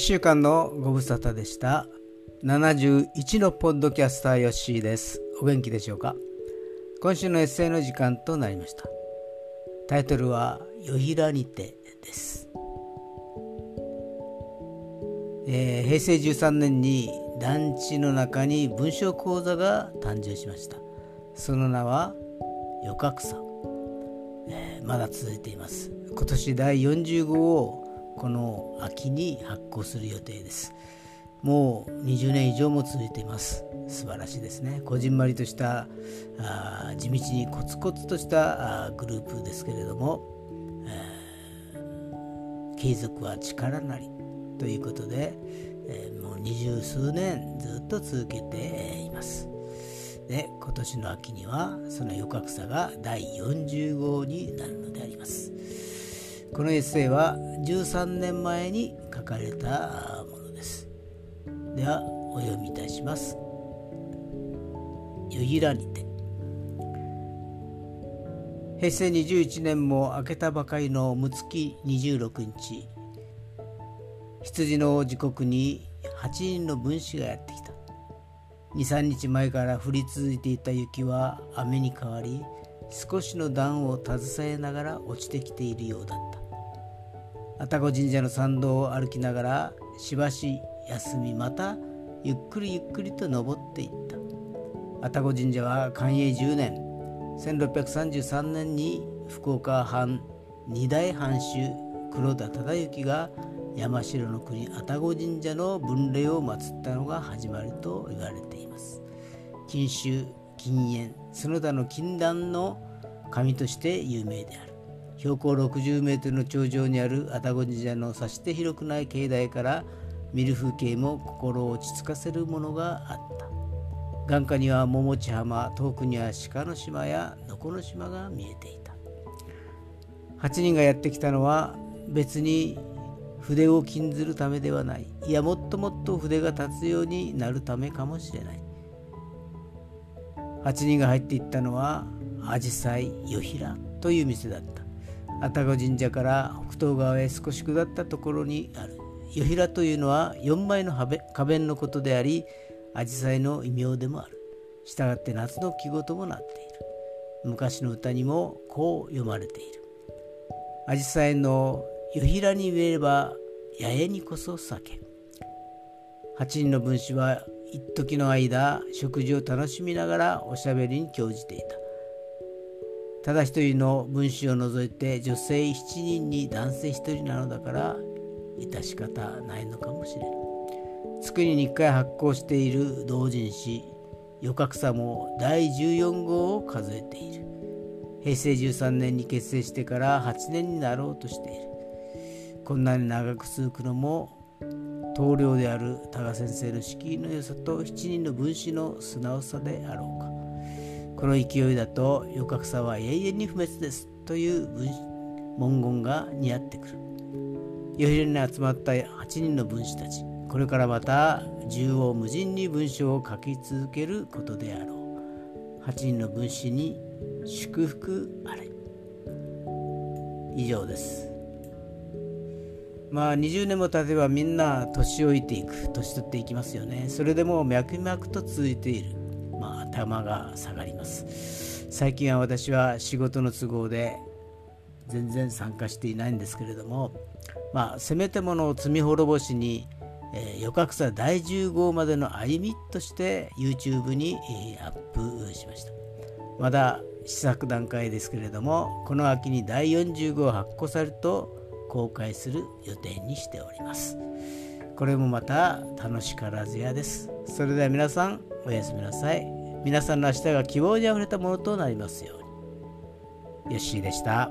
週間のご無沙汰でした。71のポッドキャスターヨッシーです。お元気でしょうか？今週のエッセイの時間となりました。タイトルは「よひらにて」です、えー、平成13年に団地の中に文章講座が誕生しました。その名は「よかくさ」えー、まだ続いています。今年第40号をこの秋に発行する予定です。もう20年以上も続いています。素晴らしいですね。こじんまりとしたあ地道にコツコツとしたあグループですけれども、え、継続は力なりということで、えー、もう二十数年ずっと続けています。で今年の秋にはその余格差が第40号になるのであります。このエッセイは13年前に書かれたものです。ではお読みいたします「よぎらにて」平成21年も明けたばかりの六月26日羊の時刻に8人の分子がやってきた。23日前から降り続いていた雪は雨に変わり少しの暖を携えながら落ちてきているようだった。愛宕神社の参道を歩きながらしばし休みまたゆっくりゆっくりと登っていった。愛宕神社は寛永10年1633年に福岡藩二代藩主黒田忠之が山城の国愛宕神社の分霊を祀ったのが始まりと言われています。金秋禁煙その他の禁断の神として有名である。標高60メートルの頂上にある愛宕神社のさして広くない境内から見る風景も心を落ち着かせるものがあった。眼下には桃地浜遠くには鹿の島や能古の島が見えていた。8人がやってきたのは別に筆を禁ずるためではない。いやもっともっと筆が立つようになるためかもしれない。8人が入っていったのは紫陽花よひらという店だった。愛宕神社から北東側へ少し下ったところにある。よひらというのは4枚の花弁のことであり紫陽花の異名でもある。したがって夏の季語ともなっている。昔の歌にもこう読まれている。紫陽花のよひらに植えれば八重にこそ酒。8人の分子は一時の間食事を楽しみながらおしゃべりに興じていた。ただ一人の分子を除いて女性7人に男性1人なのだから致し方ないのかもしれぬ月に1回発行している同人誌「余格差」も第14号を数えている。平成13年に結成してから8年になろうとしている。こんなに長く続くのも棟梁である多賀先生の敷居の良さと7人の分子の素直さであろうか。この勢いだと余格差は永遠に不滅ですという文言が似合ってくる。ヨヒレに集まった8人の分子たち。これからまた縦横無尽に文章を書き続けることであろう。8人の分子に祝福あれ。以上です。まあ20年も経てばみんな年老いていく。年取っていきますよね。それでも脈々と続いている、頭が下がります。最近は私は仕事の都合で全然参加していないんですけれども、まあ、せめてものを罪滅ぼしに、えー、予格差第10号までの歩みとして YouTube に、えー、アップしました。まだ試作段階ですけれどもこの秋に第40号発行されると公開する予定にしております。これもまた楽しからずやです。それでは皆さんおやすみなさい。皆さんの明日が希望にあふれたものとなりますようにヨッシーでした。